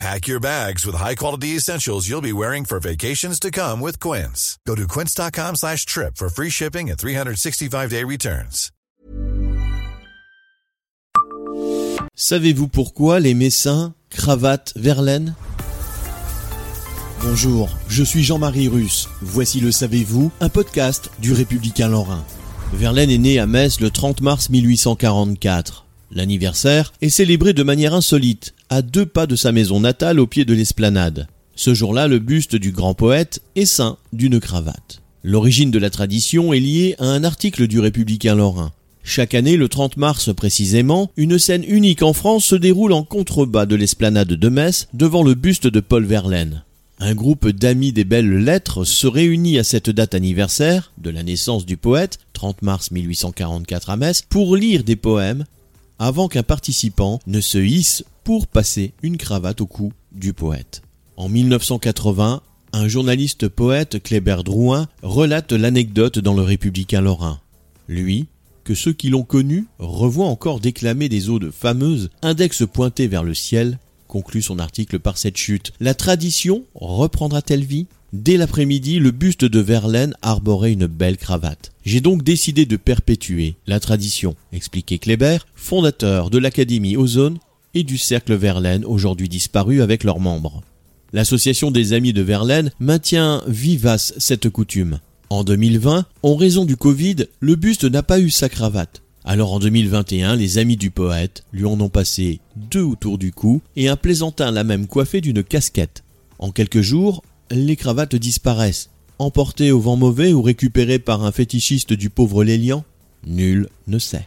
Pack your bags with high-quality essentials you'll be wearing for vacations to come with Quince. Go to quince.com slash trip for free shipping and 365-day returns. Savez-vous pourquoi les Messins cravatent Verlaine Bonjour, je suis Jean-Marie Russe. Voici le Savez-vous, un podcast du Républicain Lorrain. Verlaine est né à Metz le 30 mars 1844. L'anniversaire est célébré de manière insolite, à deux pas de sa maison natale au pied de l'esplanade. Ce jour-là, le buste du grand poète est ceint d'une cravate. L'origine de la tradition est liée à un article du Républicain Lorrain. Chaque année, le 30 mars précisément, une scène unique en France se déroule en contrebas de l'esplanade de Metz devant le buste de Paul Verlaine. Un groupe d'amis des belles lettres se réunit à cette date anniversaire de la naissance du poète, 30 mars 1844 à Metz, pour lire des poèmes avant qu'un participant ne se hisse pour passer une cravate au cou du poète. En 1980, un journaliste poète, Kléber Drouin, relate l'anecdote dans le Républicain Lorrain. Lui, que ceux qui l'ont connu revoient encore déclamer des odes fameuses, index pointé vers le ciel, conclut son article par cette chute. La tradition reprendra-t-elle vie? Dès l'après-midi, le buste de Verlaine arborait une belle cravate. J'ai donc décidé de perpétuer la tradition, expliquait Kléber, fondateur de l'Académie Ozone et du Cercle Verlaine, aujourd'hui disparu avec leurs membres. L'association des amis de Verlaine maintient vivace cette coutume. En 2020, en raison du Covid, le buste n'a pas eu sa cravate. Alors en 2021, les amis du poète lui en ont passé deux autour du cou et un plaisantin l'a même coiffé d'une casquette. En quelques jours, les cravates disparaissent. Emportées au vent mauvais ou récupérées par un fétichiste du pauvre Lélian Nul ne sait.